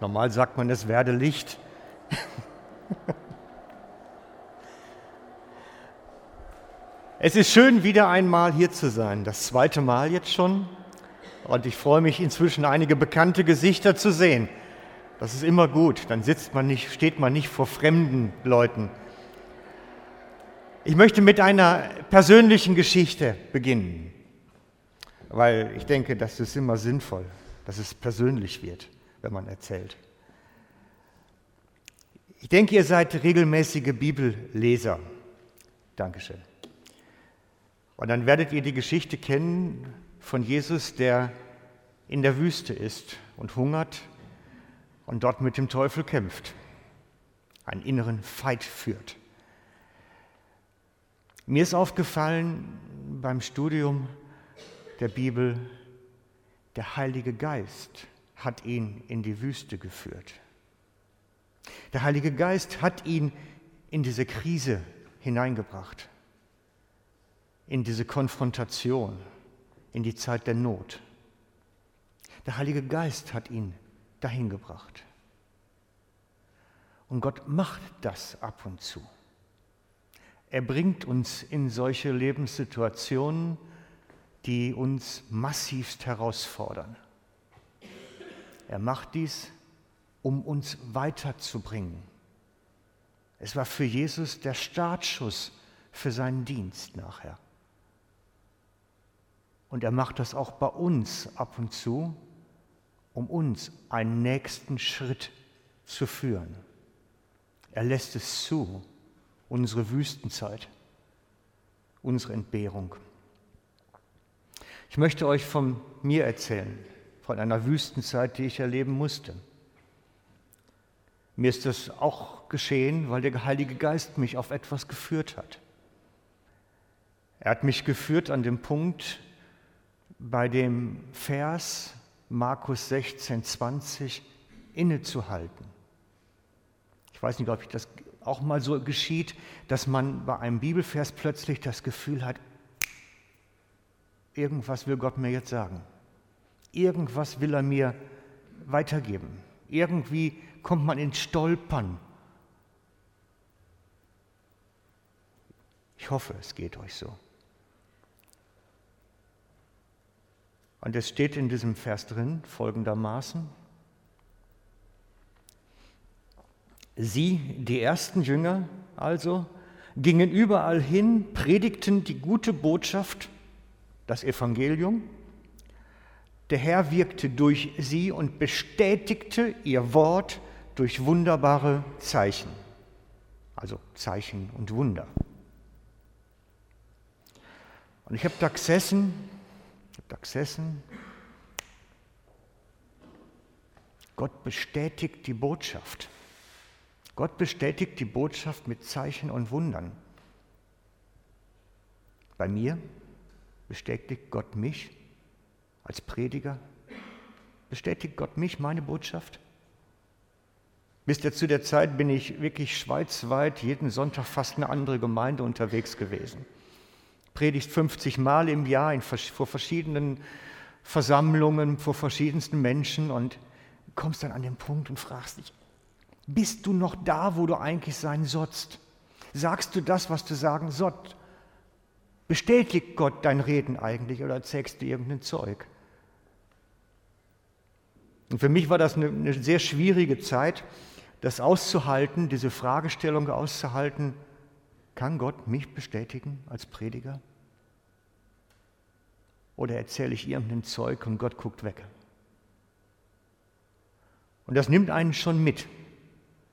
Normal sagt man, es werde Licht. es ist schön, wieder einmal hier zu sein. Das zweite Mal jetzt schon. Und ich freue mich inzwischen einige bekannte Gesichter zu sehen. Das ist immer gut. Dann sitzt man nicht, steht man nicht vor fremden Leuten. Ich möchte mit einer persönlichen Geschichte beginnen, weil ich denke, das ist immer sinnvoll, dass es persönlich wird wenn man erzählt. Ich denke, ihr seid regelmäßige Bibelleser. Dankeschön. Und dann werdet ihr die Geschichte kennen von Jesus, der in der Wüste ist und hungert und dort mit dem Teufel kämpft, einen inneren Fight führt. Mir ist aufgefallen beim Studium der Bibel, der Heilige Geist hat ihn in die Wüste geführt. Der Heilige Geist hat ihn in diese Krise hineingebracht, in diese Konfrontation, in die Zeit der Not. Der Heilige Geist hat ihn dahin gebracht. Und Gott macht das ab und zu. Er bringt uns in solche Lebenssituationen, die uns massivst herausfordern. Er macht dies, um uns weiterzubringen. Es war für Jesus der Startschuss für seinen Dienst nachher. Und er macht das auch bei uns ab und zu, um uns einen nächsten Schritt zu führen. Er lässt es zu, unsere Wüstenzeit, unsere Entbehrung. Ich möchte euch von mir erzählen von einer Wüstenzeit, die ich erleben musste. Mir ist das auch geschehen, weil der Heilige Geist mich auf etwas geführt hat. Er hat mich geführt an dem Punkt, bei dem Vers Markus 16, 20 innezuhalten. Ich weiß nicht, ob ich das auch mal so geschieht, dass man bei einem Bibelvers plötzlich das Gefühl hat, irgendwas will Gott mir jetzt sagen. Irgendwas will er mir weitergeben. Irgendwie kommt man ins Stolpern. Ich hoffe, es geht euch so. Und es steht in diesem Vers drin folgendermaßen. Sie, die ersten Jünger also, gingen überall hin, predigten die gute Botschaft, das Evangelium, der Herr wirkte durch sie und bestätigte ihr Wort durch wunderbare Zeichen. Also Zeichen und Wunder. Und ich habe da gesessen, ich habe da gesessen. Gott bestätigt die Botschaft. Gott bestätigt die Botschaft mit Zeichen und Wundern. Bei mir bestätigt Gott mich als Prediger? Bestätigt Gott mich, meine Botschaft? Bis zu der Zeit bin ich wirklich schweizweit jeden Sonntag fast eine andere Gemeinde unterwegs gewesen. Predigt 50 Mal im Jahr in, vor verschiedenen Versammlungen, vor verschiedensten Menschen und kommst dann an den Punkt und fragst dich, bist du noch da, wo du eigentlich sein sollst? Sagst du das, was du sagen sollst? Bestätigt Gott dein Reden eigentlich oder erzählst du irgendein Zeug? Und für mich war das eine, eine sehr schwierige Zeit, das auszuhalten, diese Fragestellung auszuhalten, kann Gott mich bestätigen als Prediger? Oder erzähle ich irgendein Zeug und Gott guckt weg? Und das nimmt einen schon mit,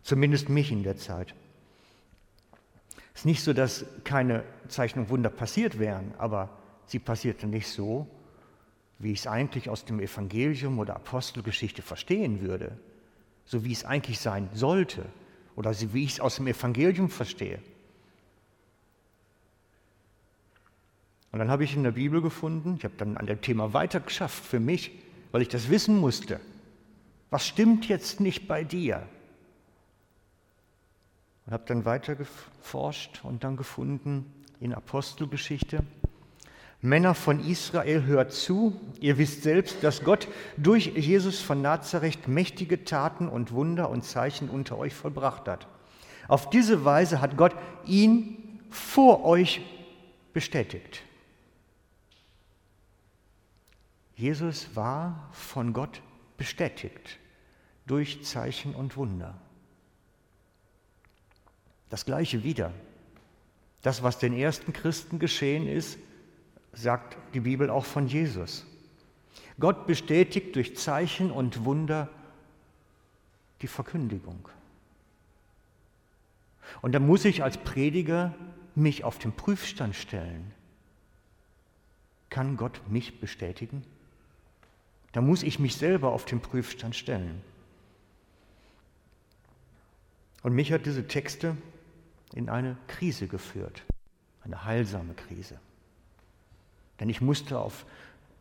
zumindest mich in der Zeit. Es ist nicht so, dass keine Zeichen und Wunder passiert wären, aber sie passierten nicht so, wie ich es eigentlich aus dem Evangelium oder Apostelgeschichte verstehen würde, so wie es eigentlich sein sollte oder wie ich es aus dem Evangelium verstehe. Und dann habe ich in der Bibel gefunden, ich habe dann an dem Thema weiter geschafft für mich, weil ich das wissen musste. Was stimmt jetzt nicht bei dir? Und habe dann weiter geforscht und dann gefunden in Apostelgeschichte, Männer von Israel, hört zu, ihr wisst selbst, dass Gott durch Jesus von Nazareth mächtige Taten und Wunder und Zeichen unter euch vollbracht hat. Auf diese Weise hat Gott ihn vor euch bestätigt. Jesus war von Gott bestätigt durch Zeichen und Wunder. Das gleiche wieder. Das, was den ersten Christen geschehen ist, sagt die Bibel auch von Jesus. Gott bestätigt durch Zeichen und Wunder die Verkündigung. Und da muss ich als Prediger mich auf den Prüfstand stellen. Kann Gott mich bestätigen? Da muss ich mich selber auf den Prüfstand stellen. Und mich hat diese Texte in eine Krise geführt, eine heilsame Krise. Denn ich musste auf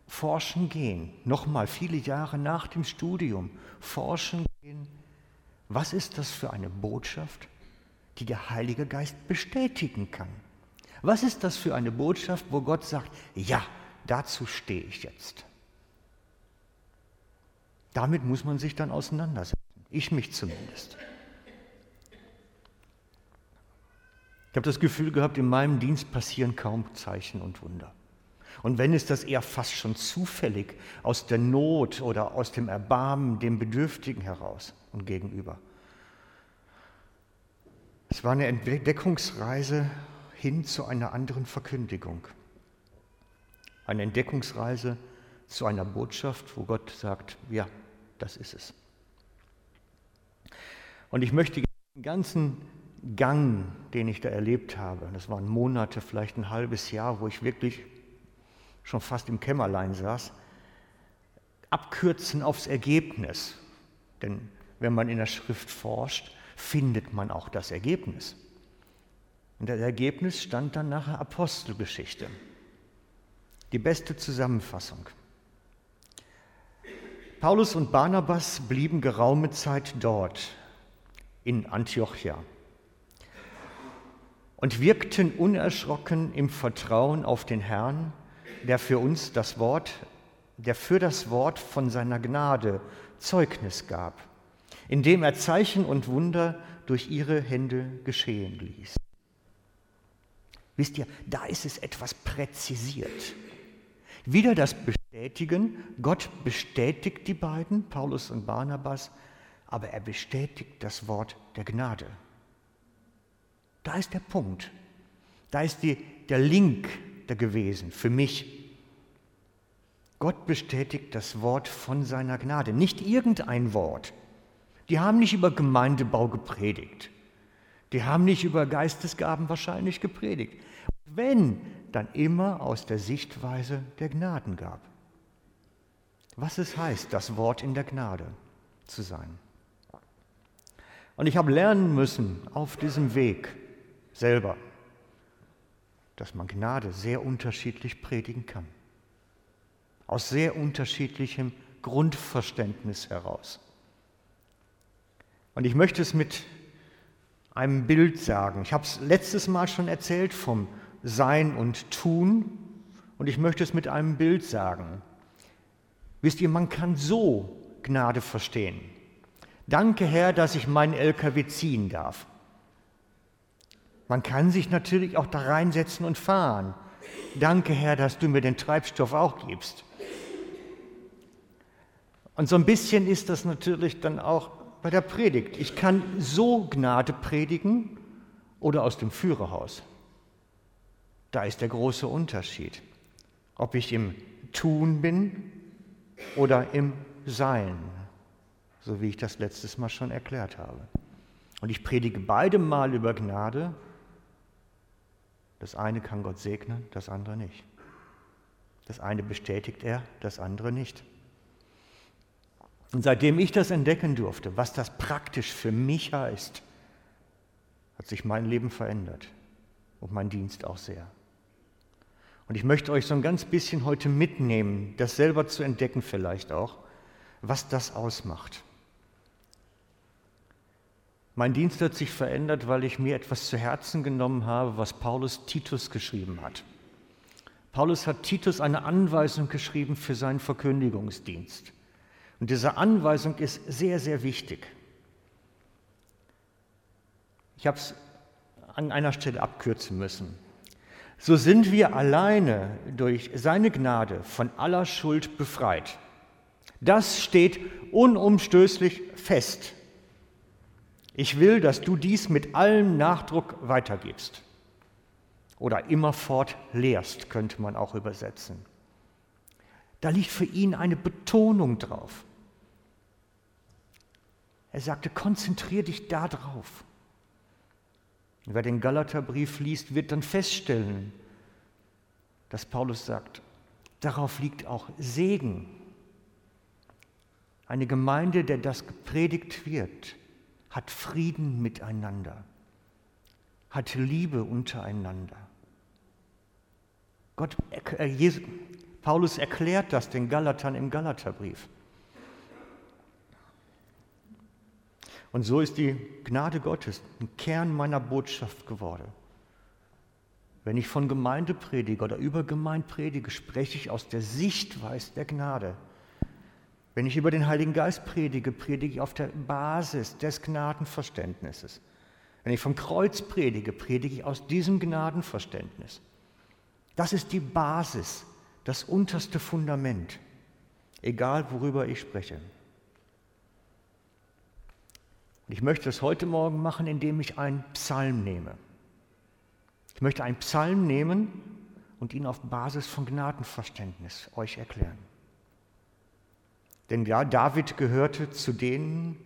Forschen gehen, nochmal viele Jahre nach dem Studium, forschen gehen. Was ist das für eine Botschaft, die der Heilige Geist bestätigen kann? Was ist das für eine Botschaft, wo Gott sagt, ja, dazu stehe ich jetzt? Damit muss man sich dann auseinandersetzen, ich mich zumindest. Ich habe das Gefühl gehabt, in meinem Dienst passieren kaum Zeichen und Wunder. Und wenn ist das eher fast schon zufällig aus der Not oder aus dem Erbarmen dem Bedürftigen heraus und gegenüber. Es war eine Entdeckungsreise hin zu einer anderen Verkündigung. Eine Entdeckungsreise zu einer Botschaft, wo Gott sagt, ja, das ist es. Und ich möchte den ganzen Gang, den ich da erlebt habe, das waren Monate, vielleicht ein halbes Jahr, wo ich wirklich schon fast im Kämmerlein saß, abkürzen aufs Ergebnis. Denn wenn man in der Schrift forscht, findet man auch das Ergebnis. Und das Ergebnis stand dann nachher Apostelgeschichte. Die beste Zusammenfassung. Paulus und Barnabas blieben geraume Zeit dort, in Antiochia, und wirkten unerschrocken im Vertrauen auf den Herrn der für uns das Wort, der für das Wort von seiner Gnade Zeugnis gab, indem er Zeichen und Wunder durch ihre Hände geschehen ließ. Wisst ihr, da ist es etwas präzisiert. Wieder das Bestätigen, Gott bestätigt die beiden, Paulus und Barnabas, aber er bestätigt das Wort der Gnade. Da ist der Punkt. Da ist die, der Link gewesen für mich. Gott bestätigt das Wort von seiner Gnade, nicht irgendein Wort. Die haben nicht über Gemeindebau gepredigt. Die haben nicht über Geistesgaben wahrscheinlich gepredigt. Wenn, dann immer aus der Sichtweise der Gnaden gab. Was es heißt, das Wort in der Gnade zu sein. Und ich habe lernen müssen auf diesem Weg selber, dass man Gnade sehr unterschiedlich predigen kann. Aus sehr unterschiedlichem Grundverständnis heraus. Und ich möchte es mit einem Bild sagen. Ich habe es letztes Mal schon erzählt vom Sein und Tun und ich möchte es mit einem Bild sagen. Wisst ihr, man kann so Gnade verstehen. Danke Herr, dass ich meinen LKW ziehen darf. Man kann sich natürlich auch da reinsetzen und fahren. Danke, Herr, dass du mir den Treibstoff auch gibst. Und so ein bisschen ist das natürlich dann auch bei der Predigt. Ich kann so Gnade predigen oder aus dem Führerhaus. Da ist der große Unterschied, ob ich im Tun bin oder im Sein, so wie ich das letztes Mal schon erklärt habe. Und ich predige beide Mal über Gnade das eine kann Gott segnen, das andere nicht. Das eine bestätigt er, das andere nicht. Und seitdem ich das entdecken durfte, was das praktisch für mich heißt, hat sich mein Leben verändert und mein Dienst auch sehr. Und ich möchte euch so ein ganz bisschen heute mitnehmen, das selber zu entdecken vielleicht auch, was das ausmacht. Mein Dienst hat sich verändert, weil ich mir etwas zu Herzen genommen habe, was Paulus Titus geschrieben hat. Paulus hat Titus eine Anweisung geschrieben für seinen Verkündigungsdienst. Und diese Anweisung ist sehr, sehr wichtig. Ich habe es an einer Stelle abkürzen müssen. So sind wir alleine durch seine Gnade von aller Schuld befreit. Das steht unumstößlich fest. Ich will, dass du dies mit allem Nachdruck weitergibst. Oder immerfort lehrst, könnte man auch übersetzen. Da liegt für ihn eine Betonung drauf. Er sagte, konzentrier dich darauf. Wer den Galaterbrief liest, wird dann feststellen, dass Paulus sagt, darauf liegt auch Segen. Eine Gemeinde, der das gepredigt wird, hat Frieden miteinander, hat Liebe untereinander. Gott, äh, Jesus, Paulus erklärt das den Galatern im Galaterbrief. Und so ist die Gnade Gottes ein Kern meiner Botschaft geworden. Wenn ich von Gemeinde predige oder über Gemeinde predige, spreche ich aus der Sichtweise der Gnade. Wenn ich über den Heiligen Geist predige, predige ich auf der Basis des Gnadenverständnisses. Wenn ich vom Kreuz predige, predige ich aus diesem Gnadenverständnis. Das ist die Basis, das unterste Fundament, egal worüber ich spreche. Und ich möchte das heute Morgen machen, indem ich einen Psalm nehme. Ich möchte einen Psalm nehmen und ihn auf Basis von Gnadenverständnis euch erklären. Denn ja, David gehörte zu denen,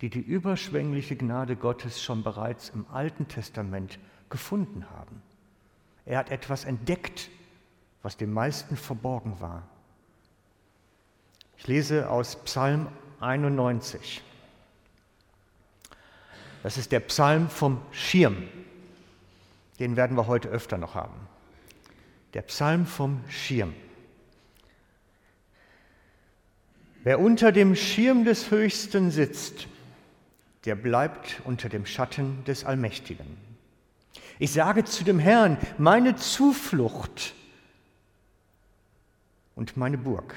die die überschwängliche Gnade Gottes schon bereits im Alten Testament gefunden haben. Er hat etwas entdeckt, was den meisten verborgen war. Ich lese aus Psalm 91. Das ist der Psalm vom Schirm. Den werden wir heute öfter noch haben. Der Psalm vom Schirm. Wer unter dem Schirm des Höchsten sitzt, der bleibt unter dem Schatten des Allmächtigen. Ich sage zu dem Herrn, meine Zuflucht und meine Burg,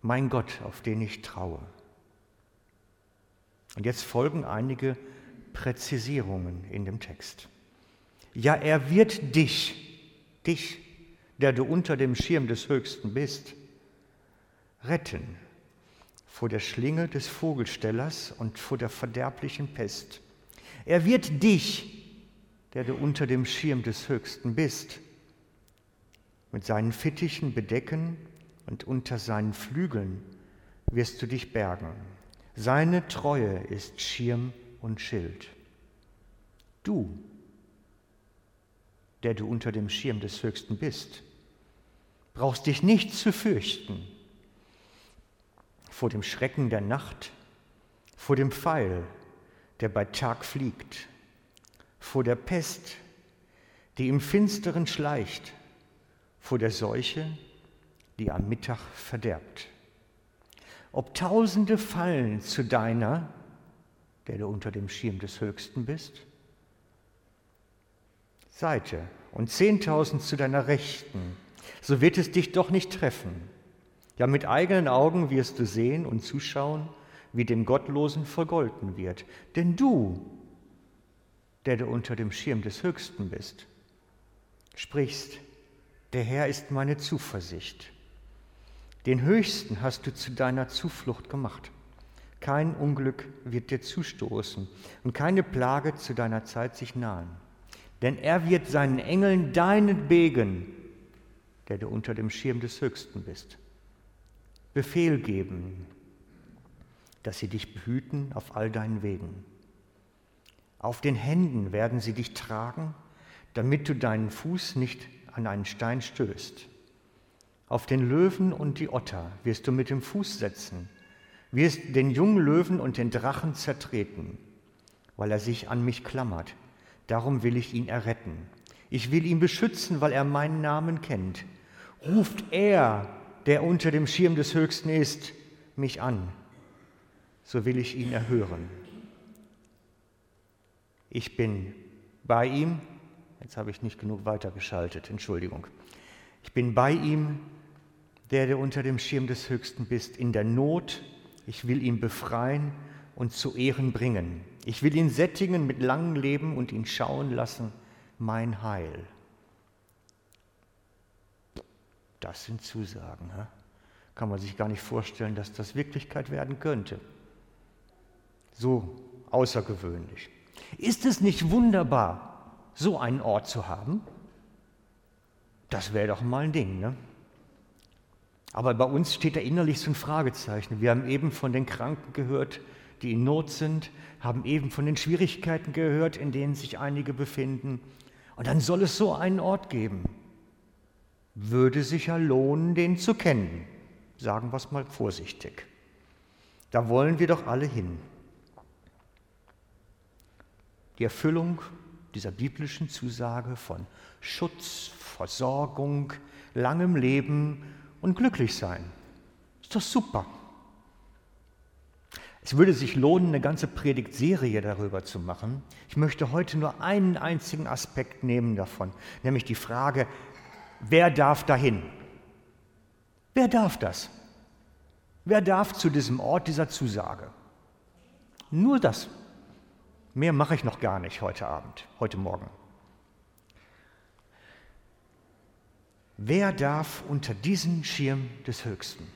mein Gott, auf den ich traue. Und jetzt folgen einige Präzisierungen in dem Text. Ja, er wird dich, dich, der du unter dem Schirm des Höchsten bist, retten vor der Schlinge des Vogelstellers und vor der verderblichen Pest. Er wird dich, der du unter dem Schirm des Höchsten bist, mit seinen Fittichen bedecken und unter seinen Flügeln wirst du dich bergen. Seine Treue ist Schirm und Schild. Du, der du unter dem Schirm des Höchsten bist, brauchst dich nicht zu fürchten vor dem Schrecken der Nacht, vor dem Pfeil, der bei Tag fliegt, vor der Pest, die im Finsteren schleicht, vor der Seuche, die am Mittag verderbt. Ob Tausende fallen zu deiner, der du unter dem Schirm des Höchsten bist, Seite und zehntausend zu deiner Rechten, so wird es dich doch nicht treffen. Ja, mit eigenen Augen wirst du sehen und zuschauen, wie dem Gottlosen vergolten wird. Denn du, der du unter dem Schirm des Höchsten bist, sprichst, der Herr ist meine Zuversicht. Den Höchsten hast du zu deiner Zuflucht gemacht. Kein Unglück wird dir zustoßen und keine Plage zu deiner Zeit sich nahen. Denn er wird seinen Engeln deinen Begen, der du unter dem Schirm des Höchsten bist, Befehl geben, dass sie dich behüten auf all deinen Wegen. Auf den Händen werden sie dich tragen, damit du deinen Fuß nicht an einen Stein stößt. Auf den Löwen und die Otter wirst du mit dem Fuß setzen, wirst den jungen Löwen und den Drachen zertreten, weil er sich an mich klammert. Darum will ich ihn erretten. Ich will ihn beschützen, weil er meinen Namen kennt. Ruft er der unter dem Schirm des Höchsten ist, mich an, so will ich ihn erhören. Ich bin bei ihm, jetzt habe ich nicht genug weitergeschaltet, Entschuldigung. Ich bin bei ihm, der du unter dem Schirm des Höchsten bist, in der Not. Ich will ihn befreien und zu Ehren bringen. Ich will ihn sättigen mit langem Leben und ihn schauen lassen, mein Heil. Das sind Zusagen. He? Kann man sich gar nicht vorstellen, dass das Wirklichkeit werden könnte. So außergewöhnlich. Ist es nicht wunderbar, so einen Ort zu haben? Das wäre doch mal ein Ding, ne? Aber bei uns steht da innerlich so ein Fragezeichen. Wir haben eben von den Kranken gehört, die in Not sind, haben eben von den Schwierigkeiten gehört, in denen sich einige befinden. Und dann soll es so einen Ort geben. Würde sich ja lohnen, den zu kennen. Sagen wir es mal vorsichtig. Da wollen wir doch alle hin. Die Erfüllung dieser biblischen Zusage von Schutz, Versorgung, langem Leben und glücklich sein. Ist doch super. Es würde sich lohnen, eine ganze Predigtserie darüber zu machen. Ich möchte heute nur einen einzigen Aspekt nehmen davon, nämlich die Frage, wer darf dahin? Wer darf das? Wer darf zu diesem Ort dieser Zusage? Nur das. Mehr mache ich noch gar nicht heute Abend, heute Morgen. Wer darf unter diesen Schirm des Höchsten?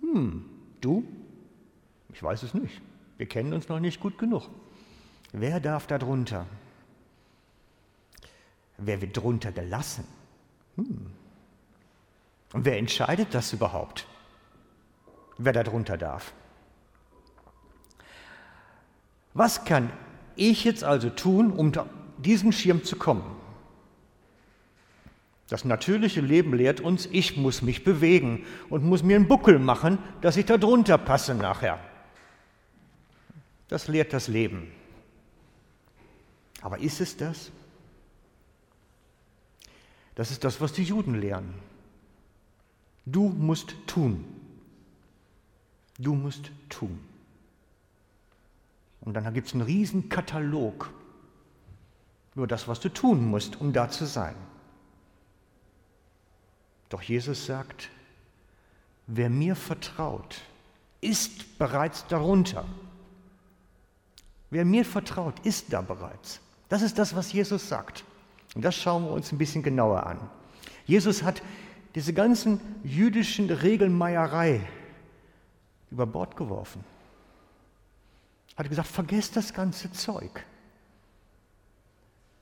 Hm, du? Ich weiß es nicht. Wir kennen uns noch nicht gut genug. Wer darf da drunter? Wer wird drunter gelassen? Hm. Und wer entscheidet das überhaupt? Wer da drunter darf? Was kann ich jetzt also tun, um diesen Schirm zu kommen? Das natürliche Leben lehrt uns, ich muss mich bewegen und muss mir einen Buckel machen, dass ich da drunter passe nachher. Das lehrt das Leben. Aber ist es das? Das ist das, was die Juden lehren. Du musst tun. Du musst tun. Und dann gibt es einen riesen Katalog über das, was du tun musst, um da zu sein. Doch Jesus sagt, wer mir vertraut, ist bereits darunter. Wer mir vertraut, ist da bereits. Das ist das, was Jesus sagt. Und das schauen wir uns ein bisschen genauer an. Jesus hat diese ganzen jüdischen Regelmeierei über Bord geworfen. Hat gesagt, vergesst das ganze Zeug.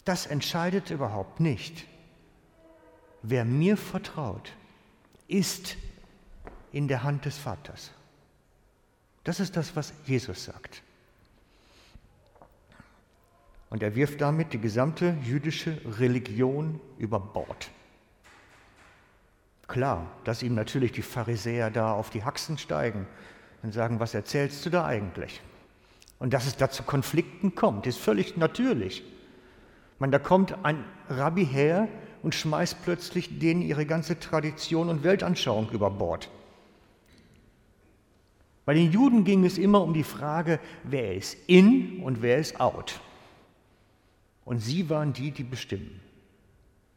Das entscheidet überhaupt nicht. Wer mir vertraut, ist in der Hand des Vaters. Das ist das, was Jesus sagt. Und er wirft damit die gesamte jüdische Religion über Bord. Klar, dass ihm natürlich die Pharisäer da auf die Haxen steigen und sagen, was erzählst du da eigentlich? Und dass es da zu Konflikten kommt, ist völlig natürlich. Man, da kommt ein Rabbi her, und schmeißt plötzlich denen ihre ganze Tradition und Weltanschauung über Bord. Bei den Juden ging es immer um die Frage, wer ist in und wer ist out. Und sie waren die, die bestimmen,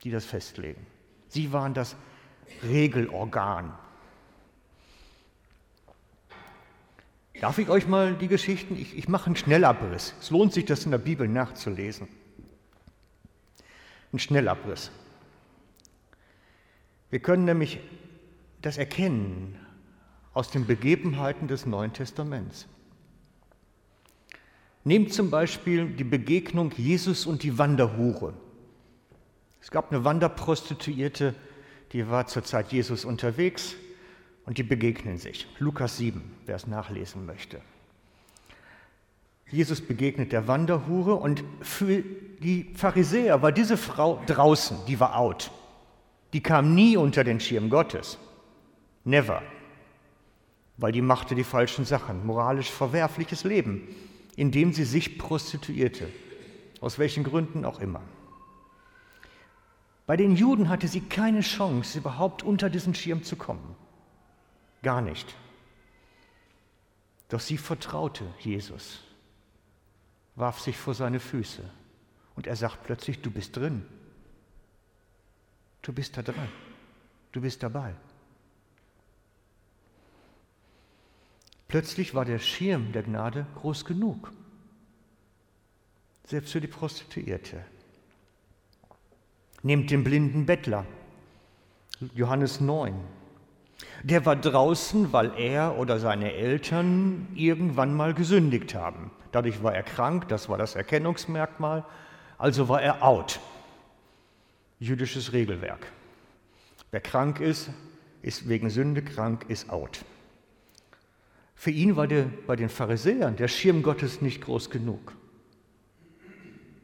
die das festlegen. Sie waren das Regelorgan. Darf ich euch mal die Geschichten, ich, ich mache einen Schnellabriss. Es lohnt sich, das in der Bibel nachzulesen. Ein Schnellabriss. Wir können nämlich das erkennen aus den Begebenheiten des Neuen Testaments. Nehmt zum Beispiel die Begegnung Jesus und die Wanderhure. Es gab eine Wanderprostituierte, die war zur Zeit Jesus unterwegs und die begegnen sich. Lukas 7, wer es nachlesen möchte. Jesus begegnet der Wanderhure und für die Pharisäer war diese Frau draußen, die war out die kam nie unter den Schirm Gottes. Never. Weil die machte die falschen Sachen, moralisch verwerfliches Leben, indem sie sich prostituierte. Aus welchen Gründen auch immer. Bei den Juden hatte sie keine Chance, überhaupt unter diesen Schirm zu kommen. Gar nicht. Doch sie vertraute Jesus, warf sich vor seine Füße und er sagt plötzlich, du bist drin. Du bist da dran. Du bist dabei. Plötzlich war der Schirm der Gnade groß genug, selbst für die Prostituierte. Nehmt den blinden Bettler, Johannes 9. Der war draußen, weil er oder seine Eltern irgendwann mal gesündigt haben. Dadurch war er krank, das war das Erkennungsmerkmal, also war er out. Jüdisches Regelwerk. Wer krank ist, ist wegen Sünde krank, ist out. Für ihn war der, bei den Pharisäern der Schirm Gottes nicht groß genug.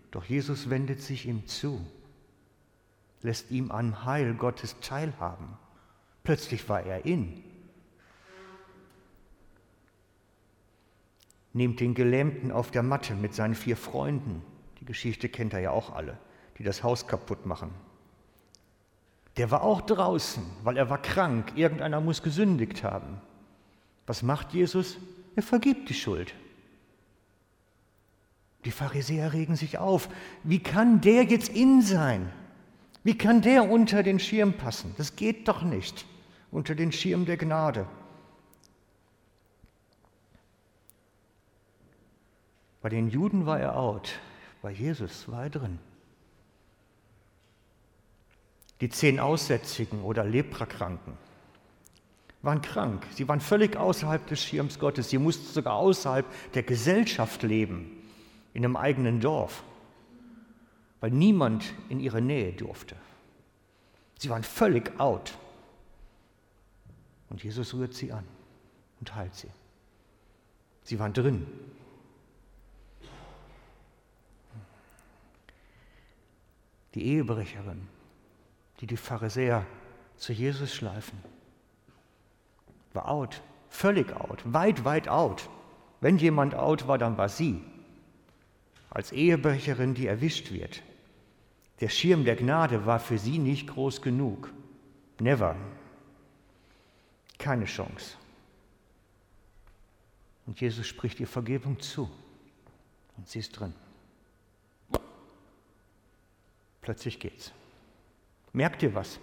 Doch Jesus wendet sich ihm zu, lässt ihm am Heil Gottes teilhaben. Plötzlich war er in. Nehmt den Gelähmten auf der Matte mit seinen vier Freunden. Die Geschichte kennt er ja auch alle, die das Haus kaputt machen. Der war auch draußen, weil er war krank. Irgendeiner muss gesündigt haben. Was macht Jesus? Er vergibt die Schuld. Die Pharisäer regen sich auf. Wie kann der jetzt in sein? Wie kann der unter den Schirm passen? Das geht doch nicht. Unter den Schirm der Gnade. Bei den Juden war er out, bei Jesus war er drin. Die zehn Aussätzigen oder Leprakranken waren krank. Sie waren völlig außerhalb des Schirms Gottes. Sie mussten sogar außerhalb der Gesellschaft leben, in einem eigenen Dorf, weil niemand in ihre Nähe durfte. Sie waren völlig out. Und Jesus rührt sie an und heilt sie. Sie waren drin. Die Ehebrecherin, die die Pharisäer zu Jesus schleifen war out, völlig out, weit, weit out. Wenn jemand out war, dann war sie. Als Ehebrecherin, die erwischt wird. Der Schirm der Gnade war für sie nicht groß genug. Never. Keine Chance. Und Jesus spricht ihr Vergebung zu. Und sie ist drin. Plötzlich geht's. Merkt ihr was?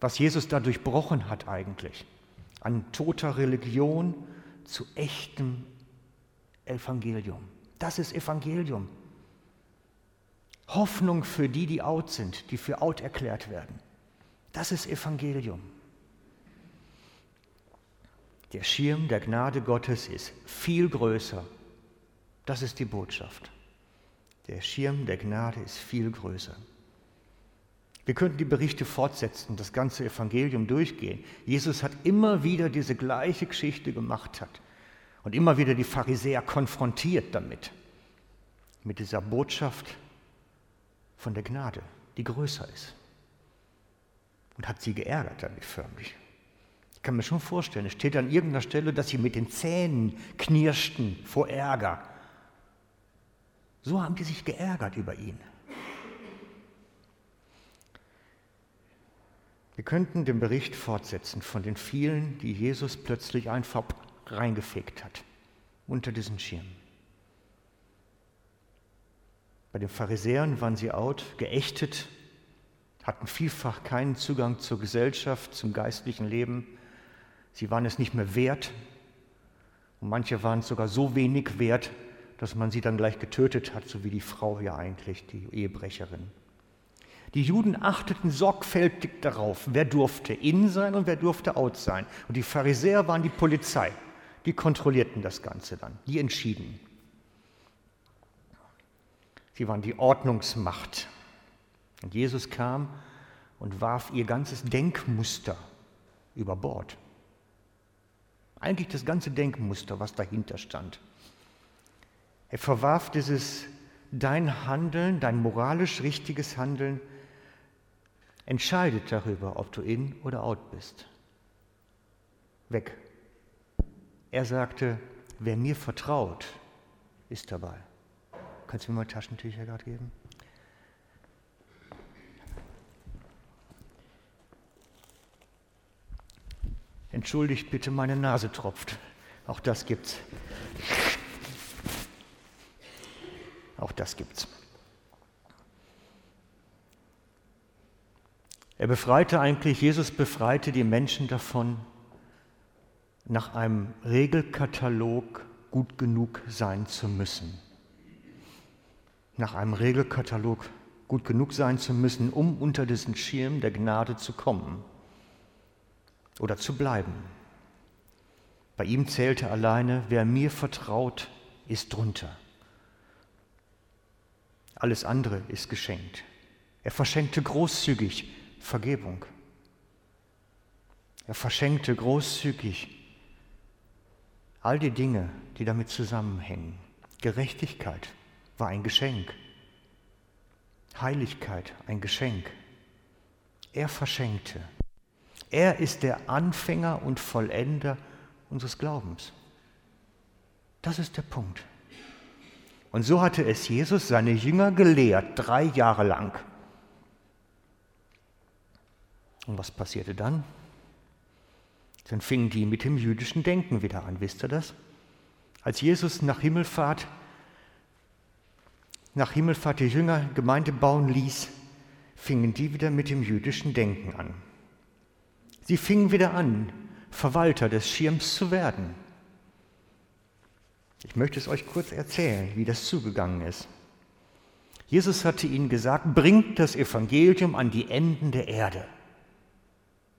Was Jesus da durchbrochen hat eigentlich? An toter Religion zu echtem Evangelium. Das ist Evangelium. Hoffnung für die, die out sind, die für out erklärt werden. Das ist Evangelium. Der Schirm der Gnade Gottes ist viel größer. Das ist die Botschaft. Der Schirm der Gnade ist viel größer. Wir könnten die Berichte fortsetzen, das ganze Evangelium durchgehen. Jesus hat immer wieder diese gleiche Geschichte gemacht hat und immer wieder die Pharisäer konfrontiert damit, mit dieser Botschaft von der Gnade, die größer ist. Und hat sie geärgert damit förmlich. Ich kann mir schon vorstellen, es steht an irgendeiner Stelle, dass sie mit den Zähnen knirschten vor Ärger. So haben die sich geärgert über ihn. Wir könnten den Bericht fortsetzen von den vielen, die Jesus plötzlich einfach reingefegt hat unter diesen Schirm. Bei den Pharisäern waren sie out, geächtet, hatten vielfach keinen Zugang zur Gesellschaft, zum geistlichen Leben. Sie waren es nicht mehr wert. Und manche waren es sogar so wenig wert, dass man sie dann gleich getötet hat, so wie die Frau ja eigentlich, die Ehebrecherin. Die Juden achteten sorgfältig darauf, wer durfte in sein und wer durfte out sein. Und die Pharisäer waren die Polizei. Die kontrollierten das Ganze dann. Die entschieden. Sie waren die Ordnungsmacht. Und Jesus kam und warf ihr ganzes Denkmuster über Bord. Eigentlich das ganze Denkmuster, was dahinter stand. Er verwarf dieses dein Handeln, dein moralisch richtiges Handeln entscheidet darüber, ob du in oder out bist. Weg. Er sagte, wer mir vertraut, ist dabei. Kannst du mir mal Taschentücher gerade geben? Entschuldigt bitte, meine Nase tropft. Auch das gibt's. Auch das gibt's. Er befreite eigentlich, Jesus befreite die Menschen davon, nach einem Regelkatalog gut genug sein zu müssen. Nach einem Regelkatalog gut genug sein zu müssen, um unter diesen Schirm der Gnade zu kommen oder zu bleiben. Bei ihm zählte alleine, wer mir vertraut, ist drunter. Alles andere ist geschenkt. Er verschenkte großzügig Vergebung. Er verschenkte großzügig all die Dinge, die damit zusammenhängen. Gerechtigkeit war ein Geschenk. Heiligkeit ein Geschenk. Er verschenkte. Er ist der Anfänger und Vollender unseres Glaubens. Das ist der Punkt. Und so hatte es Jesus seine Jünger gelehrt, drei Jahre lang. Und was passierte dann? Dann fingen die mit dem jüdischen Denken wieder an, wisst ihr das? Als Jesus nach Himmelfahrt, nach Himmelfahrt die Jünger Gemeinde bauen ließ, fingen die wieder mit dem jüdischen Denken an. Sie fingen wieder an, Verwalter des Schirms zu werden. Ich möchte es euch kurz erzählen, wie das zugegangen ist. Jesus hatte ihnen gesagt, bringt das Evangelium an die Enden der Erde.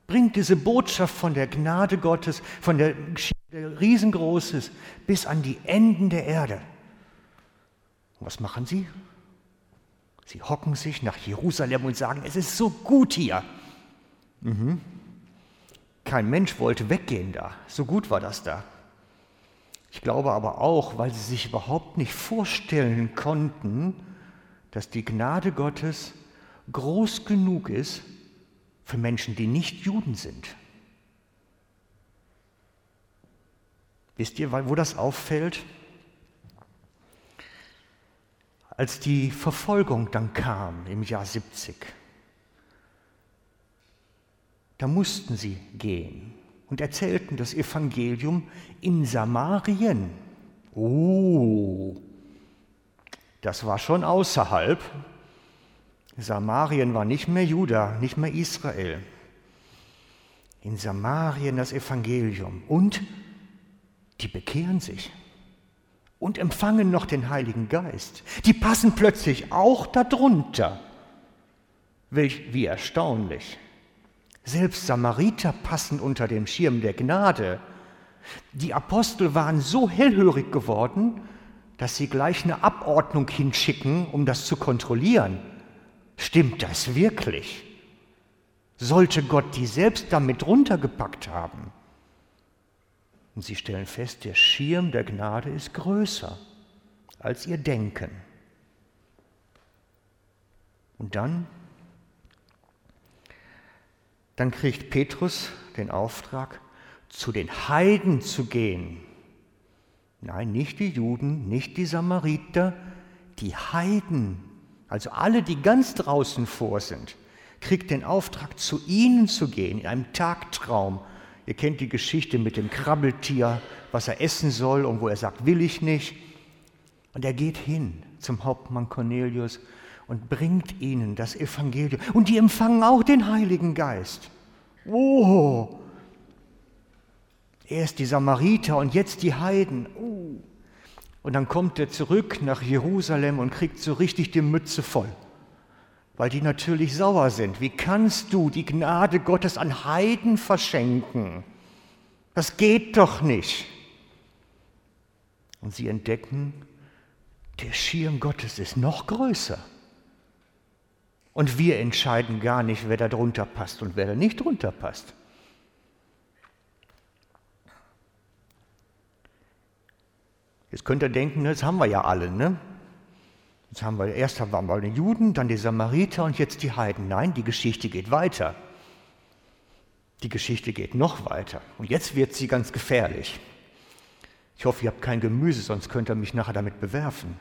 Bringt diese Botschaft von der Gnade Gottes, von der Geschichte, der riesengroß ist, bis an die Enden der Erde. Und was machen sie? Sie hocken sich nach Jerusalem und sagen, es ist so gut hier. Mhm. Kein Mensch wollte weggehen da. So gut war das da. Ich glaube aber auch, weil sie sich überhaupt nicht vorstellen konnten, dass die Gnade Gottes groß genug ist für Menschen, die nicht Juden sind. Wisst ihr, wo das auffällt? Als die Verfolgung dann kam im Jahr 70 da mussten sie gehen und erzählten das Evangelium in Samarien. Oh, das war schon außerhalb. Samarien war nicht mehr Juda, nicht mehr Israel. In Samarien das Evangelium. Und die bekehren sich und empfangen noch den Heiligen Geist. Die passen plötzlich auch darunter. Welch, wie erstaunlich. Selbst Samariter passen unter dem Schirm der Gnade. Die Apostel waren so hellhörig geworden, dass sie gleich eine Abordnung hinschicken, um das zu kontrollieren. Stimmt das wirklich? Sollte Gott die selbst damit runtergepackt haben? Und sie stellen fest, der Schirm der Gnade ist größer als ihr Denken. Und dann dann kriegt Petrus den Auftrag, zu den Heiden zu gehen. Nein, nicht die Juden, nicht die Samariter, die Heiden, also alle, die ganz draußen vor sind, kriegt den Auftrag, zu ihnen zu gehen, in einem Tagtraum. Ihr kennt die Geschichte mit dem Krabbeltier, was er essen soll und wo er sagt, will ich nicht. Und er geht hin zum Hauptmann Cornelius und bringt ihnen das Evangelium. Und die empfangen auch den Heiligen Geist. Oh, erst die Samariter und jetzt die Heiden. Oh. Und dann kommt er zurück nach Jerusalem und kriegt so richtig die Mütze voll, weil die natürlich sauer sind. Wie kannst du die Gnade Gottes an Heiden verschenken? Das geht doch nicht. Und sie entdecken, der Schirm Gottes ist noch größer. Und wir entscheiden gar nicht, wer da drunter passt und wer da nicht drunter passt. Jetzt könnt ihr denken, das haben wir ja alle, ne? Jetzt haben wir, erst waren wir die Juden, dann die Samariter und jetzt die Heiden. Nein, die Geschichte geht weiter. Die Geschichte geht noch weiter. Und jetzt wird sie ganz gefährlich. Ich hoffe, ihr habt kein Gemüse, sonst könnt ihr mich nachher damit bewerfen.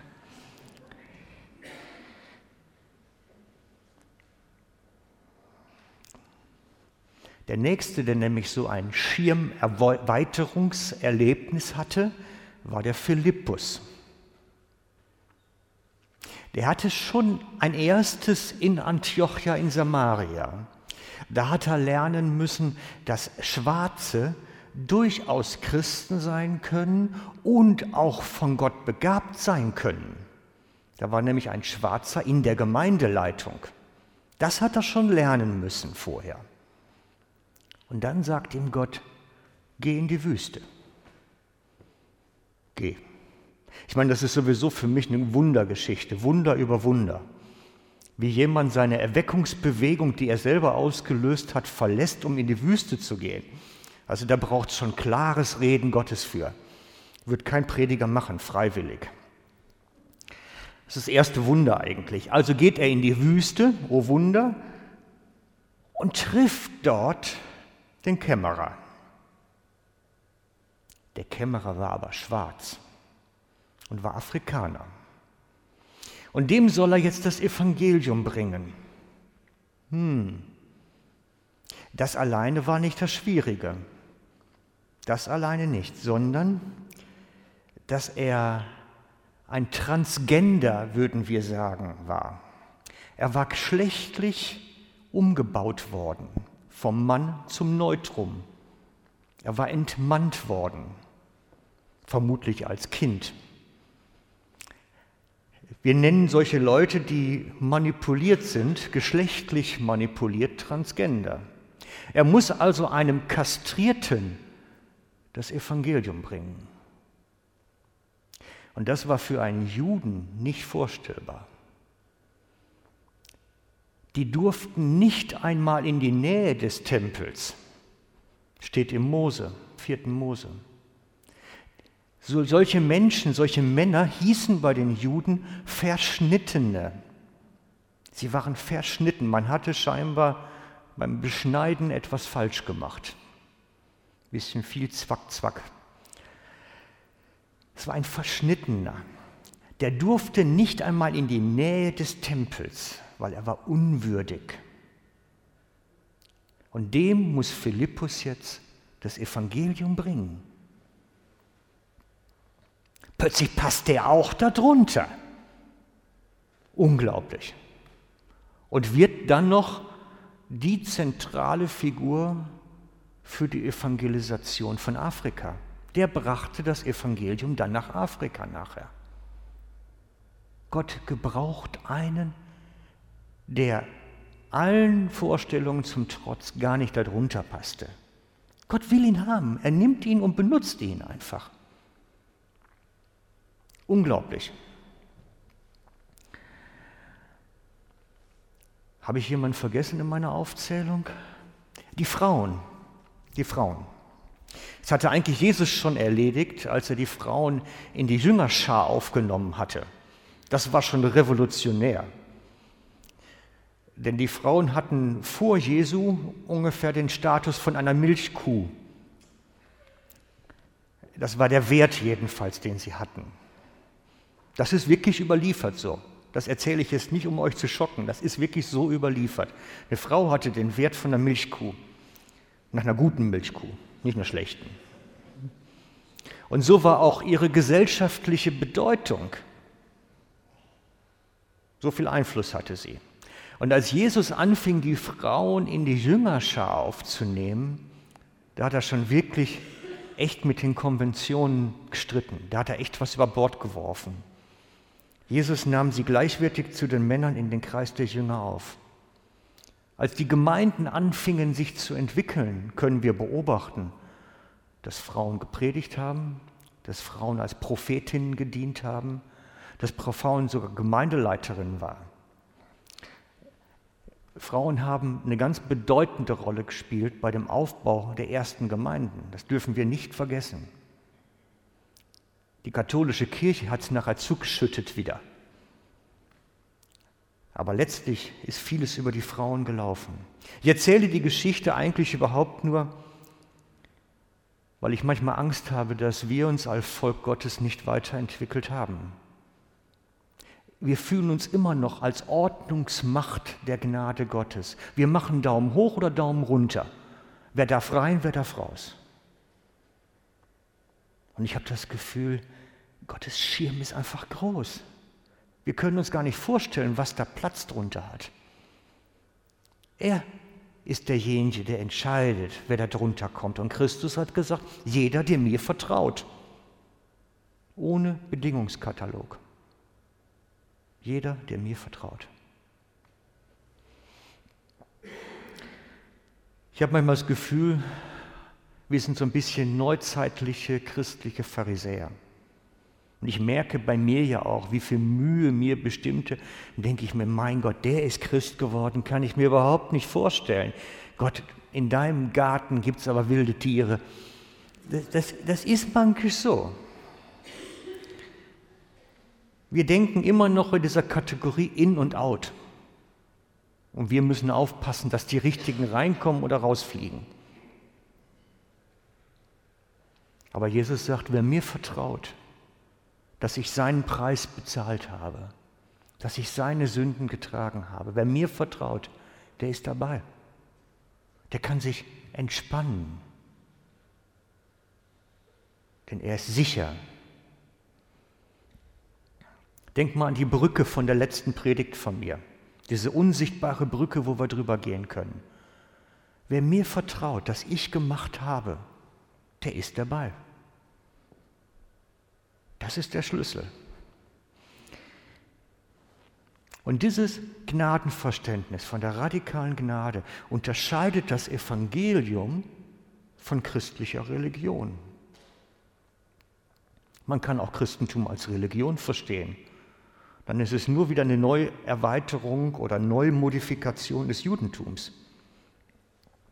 Der nächste, der nämlich so ein Schirmerweiterungserlebnis hatte, war der Philippus. Der hatte schon ein erstes in Antiochia in Samaria. Da hat er lernen müssen, dass Schwarze durchaus Christen sein können und auch von Gott begabt sein können. Da war nämlich ein Schwarzer in der Gemeindeleitung. Das hat er schon lernen müssen vorher. Und dann sagt ihm Gott, geh in die Wüste. Geh. Ich meine, das ist sowieso für mich eine Wundergeschichte, Wunder über Wunder. Wie jemand seine Erweckungsbewegung, die er selber ausgelöst hat, verlässt, um in die Wüste zu gehen. Also da braucht es schon klares Reden Gottes für. Wird kein Prediger machen, freiwillig. Das ist das erste Wunder eigentlich. Also geht er in die Wüste, oh Wunder, und trifft dort den Kämmerer. Der Kämmerer war aber schwarz und war Afrikaner. Und dem soll er jetzt das Evangelium bringen. Hm. Das alleine war nicht das Schwierige. Das alleine nicht, sondern dass er ein Transgender, würden wir sagen, war. Er war geschlechtlich umgebaut worden, vom Mann zum Neutrum. Er war entmannt worden, vermutlich als Kind. Wir nennen solche Leute, die manipuliert sind, geschlechtlich manipuliert, Transgender. Er muss also einem Kastrierten das Evangelium bringen. Und das war für einen Juden nicht vorstellbar. Die durften nicht einmal in die Nähe des Tempels, steht im Mose, 4. Mose. So, solche Menschen, solche Männer hießen bei den Juden Verschnittene. Sie waren verschnitten. Man hatte scheinbar beim Beschneiden etwas falsch gemacht. Bisschen viel Zwack, Zwack. Es war ein Verschnittener. Der durfte nicht einmal in die Nähe des Tempels, weil er war unwürdig. Und dem muss Philippus jetzt das Evangelium bringen. Plötzlich passt der auch darunter. Unglaublich. Und wird dann noch die zentrale Figur für die Evangelisation von Afrika der brachte das Evangelium dann nach Afrika nachher. Gott gebraucht einen, der allen Vorstellungen zum Trotz gar nicht darunter passte. Gott will ihn haben, er nimmt ihn und benutzt ihn einfach. Unglaublich. Habe ich jemanden vergessen in meiner Aufzählung? Die Frauen, die Frauen. Das hatte eigentlich Jesus schon erledigt, als er die Frauen in die Jüngerschar aufgenommen hatte. Das war schon revolutionär. Denn die Frauen hatten vor Jesu ungefähr den Status von einer Milchkuh. Das war der Wert jedenfalls, den sie hatten. Das ist wirklich überliefert so. Das erzähle ich jetzt nicht, um euch zu schocken. Das ist wirklich so überliefert. Eine Frau hatte den Wert von einer Milchkuh, nach einer guten Milchkuh nicht einer schlechten. Und so war auch ihre gesellschaftliche Bedeutung. So viel Einfluss hatte sie. Und als Jesus anfing, die Frauen in die Jüngerschar aufzunehmen, da hat er schon wirklich echt mit den Konventionen gestritten. Da hat er echt was über Bord geworfen. Jesus nahm sie gleichwertig zu den Männern in den Kreis der Jünger auf. Als die Gemeinden anfingen sich zu entwickeln, können wir beobachten, dass Frauen gepredigt haben, dass Frauen als Prophetinnen gedient haben, dass Frauen sogar Gemeindeleiterinnen waren. Frauen haben eine ganz bedeutende Rolle gespielt bei dem Aufbau der ersten Gemeinden. Das dürfen wir nicht vergessen. Die katholische Kirche hat es nachher zugeschüttet wieder. Aber letztlich ist vieles über die Frauen gelaufen. Ich erzähle die Geschichte eigentlich überhaupt nur, weil ich manchmal Angst habe, dass wir uns als Volk Gottes nicht weiterentwickelt haben. Wir fühlen uns immer noch als Ordnungsmacht der Gnade Gottes. Wir machen Daumen hoch oder Daumen runter. Wer darf rein, wer darf raus. Und ich habe das Gefühl, Gottes Schirm ist einfach groß. Wir können uns gar nicht vorstellen, was da Platz drunter hat. Er ist derjenige, der entscheidet, wer da drunter kommt. Und Christus hat gesagt, jeder, der mir vertraut. Ohne Bedingungskatalog. Jeder, der mir vertraut. Ich habe manchmal das Gefühl, wir sind so ein bisschen neuzeitliche christliche Pharisäer. Und ich merke bei mir ja auch, wie viel Mühe mir bestimmte, dann denke ich mir, mein Gott, der ist Christ geworden, kann ich mir überhaupt nicht vorstellen. Gott, in deinem Garten gibt es aber wilde Tiere. Das, das, das ist manchmal so. Wir denken immer noch in dieser Kategorie in und out. Und wir müssen aufpassen, dass die Richtigen reinkommen oder rausfliegen. Aber Jesus sagt, wer mir vertraut, dass ich seinen Preis bezahlt habe, dass ich seine Sünden getragen habe. Wer mir vertraut, der ist dabei. Der kann sich entspannen. Denn er ist sicher. Denk mal an die Brücke von der letzten Predigt von mir. Diese unsichtbare Brücke, wo wir drüber gehen können. Wer mir vertraut, dass ich gemacht habe, der ist dabei. Das ist der Schlüssel. Und dieses Gnadenverständnis von der radikalen Gnade unterscheidet das Evangelium von christlicher Religion. Man kann auch Christentum als Religion verstehen. Dann ist es nur wieder eine Neuerweiterung oder Neumodifikation des Judentums.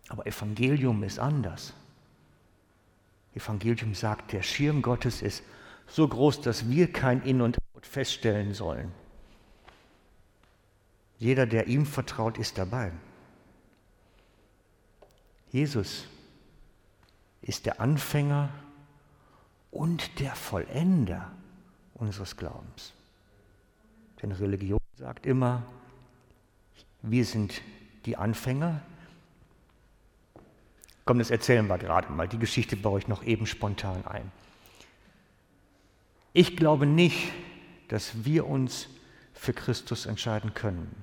Aber Evangelium ist anders. Evangelium sagt, der Schirm Gottes ist so groß, dass wir kein In und Out feststellen sollen. Jeder, der ihm vertraut, ist dabei. Jesus ist der Anfänger und der Vollender unseres Glaubens. Denn Religion sagt immer, wir sind die Anfänger. Komm, das erzählen wir gerade mal. Die Geschichte baue ich noch eben spontan ein. Ich glaube nicht, dass wir uns für Christus entscheiden können.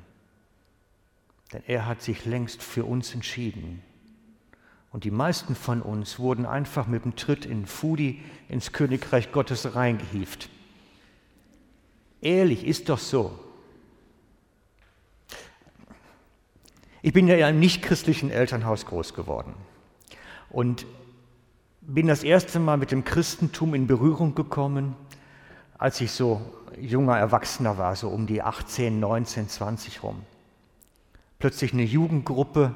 Denn er hat sich längst für uns entschieden. Und die meisten von uns wurden einfach mit dem Tritt in Fudi ins Königreich Gottes reingehieft. Ehrlich, ist doch so. Ich bin ja in einem nichtchristlichen Elternhaus groß geworden und bin das erste Mal mit dem Christentum in Berührung gekommen, als ich so junger Erwachsener war, so um die 18, 19, 20 rum. Plötzlich eine Jugendgruppe,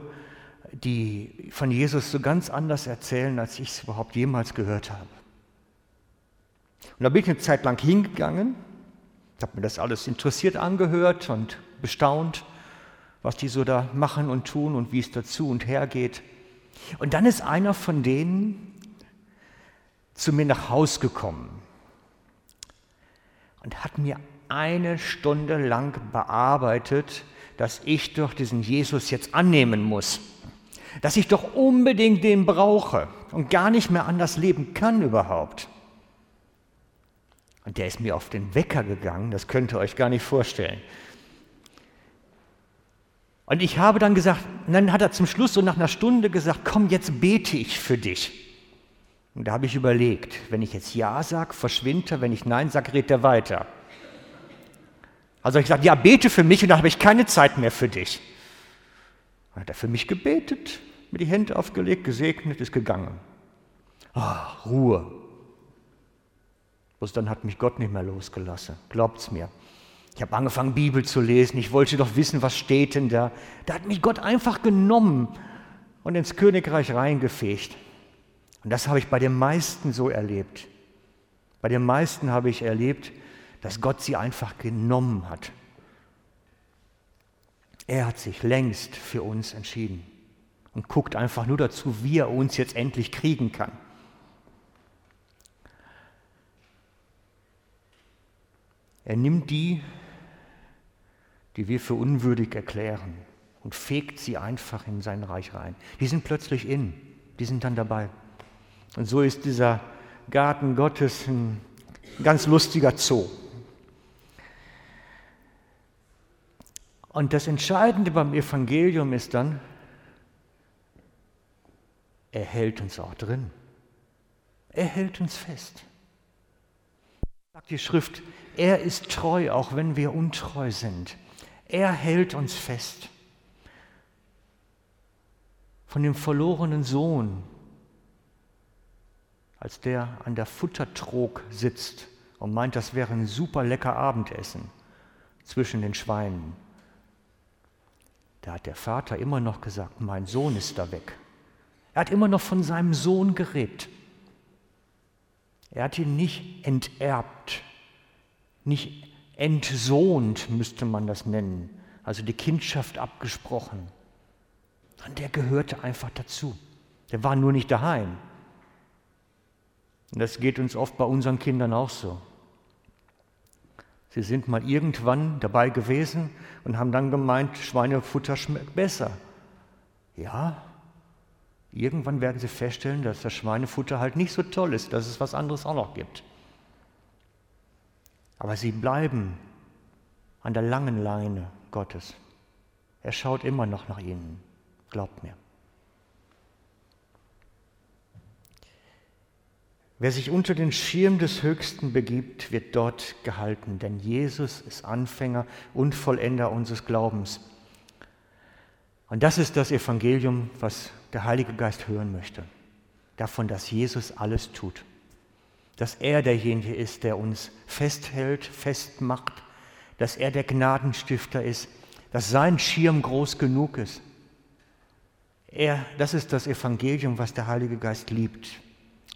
die von Jesus so ganz anders erzählen, als ich es überhaupt jemals gehört habe. Und da bin ich eine Zeit lang hingegangen, habe mir das alles interessiert angehört und bestaunt, was die so da machen und tun und wie es dazu und her geht. Und dann ist einer von denen zu mir nach Haus gekommen und hat mir eine Stunde lang bearbeitet, dass ich doch diesen Jesus jetzt annehmen muss, dass ich doch unbedingt den brauche und gar nicht mehr anders leben kann überhaupt. Und der ist mir auf den Wecker gegangen, das könnt ihr euch gar nicht vorstellen. Und ich habe dann gesagt, dann hat er zum Schluss so nach einer Stunde gesagt, komm, jetzt bete ich für dich. Und da habe ich überlegt, wenn ich jetzt Ja sage, verschwindet er, wenn ich Nein sage, redet er weiter. Also ich sage, ja, bete für mich und dann habe ich keine Zeit mehr für dich. Dann hat er für mich gebetet, mir die Hände aufgelegt, gesegnet, ist gegangen. Ah, Ruhe. Bloß dann hat mich Gott nicht mehr losgelassen, glaubt's mir. Ich habe angefangen, Bibel zu lesen. Ich wollte doch wissen, was steht denn da. Da hat mich Gott einfach genommen und ins Königreich reingefegt. Und das habe ich bei den meisten so erlebt. Bei den meisten habe ich erlebt, dass Gott sie einfach genommen hat. Er hat sich längst für uns entschieden und guckt einfach nur dazu, wie er uns jetzt endlich kriegen kann. Er nimmt die, die wir für unwürdig erklären und fegt sie einfach in sein Reich rein. Die sind plötzlich in, die sind dann dabei. Und so ist dieser Garten Gottes ein ganz lustiger Zoo. Und das Entscheidende beim Evangelium ist dann, er hält uns auch drin. Er hält uns fest. Sagt die Schrift, er ist treu, auch wenn wir untreu sind. Er hält uns fest. Von dem verlorenen Sohn, als der an der Futtertrog sitzt und meint, das wäre ein super lecker Abendessen zwischen den Schweinen. Da hat der Vater immer noch gesagt, mein Sohn ist da weg. Er hat immer noch von seinem Sohn geredet. Er hat ihn nicht enterbt, nicht entsohnt, müsste man das nennen, also die Kindschaft abgesprochen. Und der gehörte einfach dazu. Der war nur nicht daheim. Und das geht uns oft bei unseren Kindern auch so. Sie sind mal irgendwann dabei gewesen und haben dann gemeint, Schweinefutter schmeckt besser. Ja, irgendwann werden sie feststellen, dass das Schweinefutter halt nicht so toll ist, dass es was anderes auch noch gibt. Aber sie bleiben an der langen Leine Gottes. Er schaut immer noch nach ihnen, glaubt mir. Wer sich unter den Schirm des Höchsten begibt, wird dort gehalten, denn Jesus ist Anfänger und Vollender unseres Glaubens. Und das ist das Evangelium, was der Heilige Geist hören möchte. Davon, dass Jesus alles tut. Dass er derjenige ist, der uns festhält, festmacht. Dass er der Gnadenstifter ist. Dass sein Schirm groß genug ist. Er, das ist das Evangelium, was der Heilige Geist liebt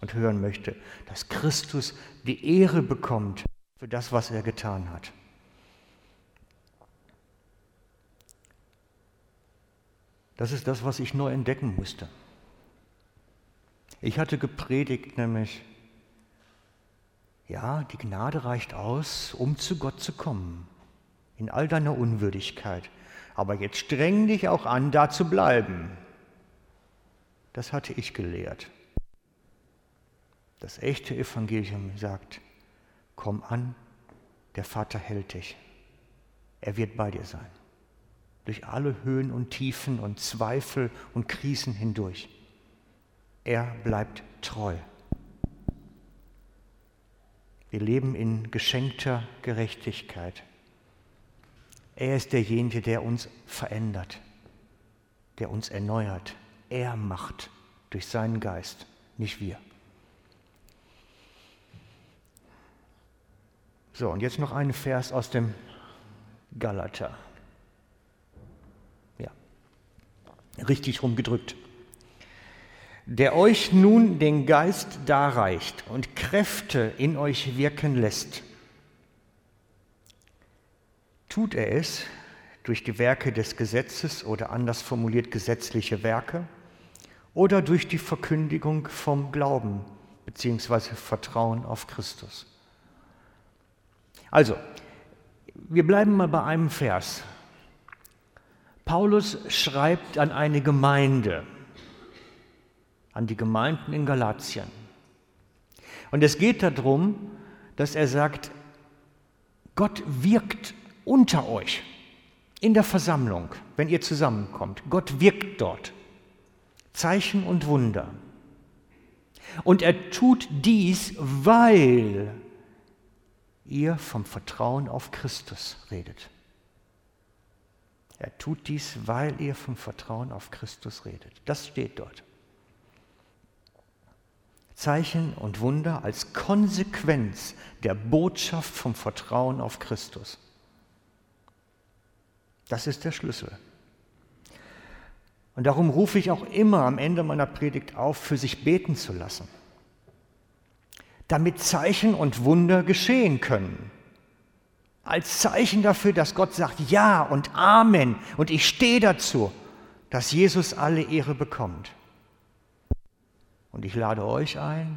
und hören möchte, dass Christus die Ehre bekommt für das, was er getan hat. Das ist das, was ich neu entdecken musste. Ich hatte gepredigt, nämlich, ja, die Gnade reicht aus, um zu Gott zu kommen, in all deiner Unwürdigkeit. Aber jetzt streng dich auch an, da zu bleiben. Das hatte ich gelehrt. Das echte Evangelium sagt, komm an, der Vater hält dich. Er wird bei dir sein. Durch alle Höhen und Tiefen und Zweifel und Krisen hindurch. Er bleibt treu. Wir leben in geschenkter Gerechtigkeit. Er ist derjenige, der uns verändert, der uns erneuert. Er macht durch seinen Geist, nicht wir. So, und jetzt noch ein Vers aus dem Galater. Ja, richtig rumgedrückt. Der euch nun den Geist darreicht und Kräfte in euch wirken lässt. Tut er es durch die Werke des Gesetzes oder anders formuliert gesetzliche Werke oder durch die Verkündigung vom Glauben bzw. Vertrauen auf Christus? Also, wir bleiben mal bei einem Vers. Paulus schreibt an eine Gemeinde, an die Gemeinden in Galatien. Und es geht darum, dass er sagt, Gott wirkt unter euch in der Versammlung, wenn ihr zusammenkommt. Gott wirkt dort. Zeichen und Wunder. Und er tut dies, weil ihr vom Vertrauen auf Christus redet. Er tut dies, weil ihr vom Vertrauen auf Christus redet. Das steht dort. Zeichen und Wunder als Konsequenz der Botschaft vom Vertrauen auf Christus. Das ist der Schlüssel. Und darum rufe ich auch immer am Ende meiner Predigt auf, für sich beten zu lassen damit Zeichen und Wunder geschehen können. Als Zeichen dafür, dass Gott sagt Ja und Amen und ich stehe dazu, dass Jesus alle Ehre bekommt. Und ich lade euch ein,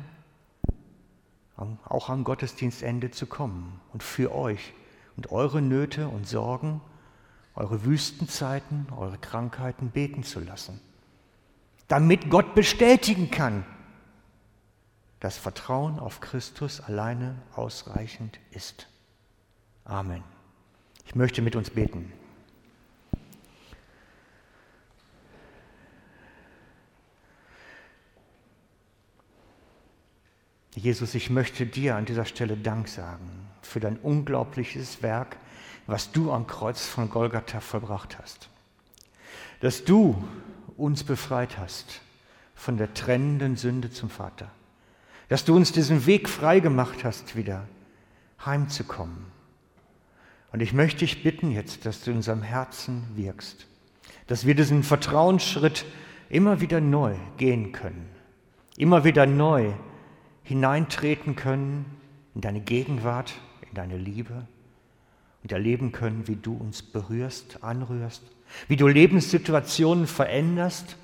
auch am Gottesdienstende zu kommen und für euch und eure Nöte und Sorgen, eure Wüstenzeiten, eure Krankheiten beten zu lassen, damit Gott bestätigen kann, das Vertrauen auf Christus alleine ausreichend ist. Amen. Ich möchte mit uns beten. Jesus, ich möchte dir an dieser Stelle Dank sagen für dein unglaubliches Werk, was du am Kreuz von Golgatha vollbracht hast. Dass du uns befreit hast von der trennenden Sünde zum Vater. Dass du uns diesen Weg frei gemacht hast, wieder heimzukommen. Und ich möchte dich bitten jetzt, dass du in unserem Herzen wirkst, dass wir diesen Vertrauensschritt immer wieder neu gehen können, immer wieder neu hineintreten können in deine Gegenwart, in deine Liebe und erleben können, wie du uns berührst, anrührst, wie du Lebenssituationen veränderst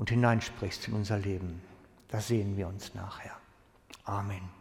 und hineinsprichst in unser Leben. Das sehen wir uns nachher. Amen.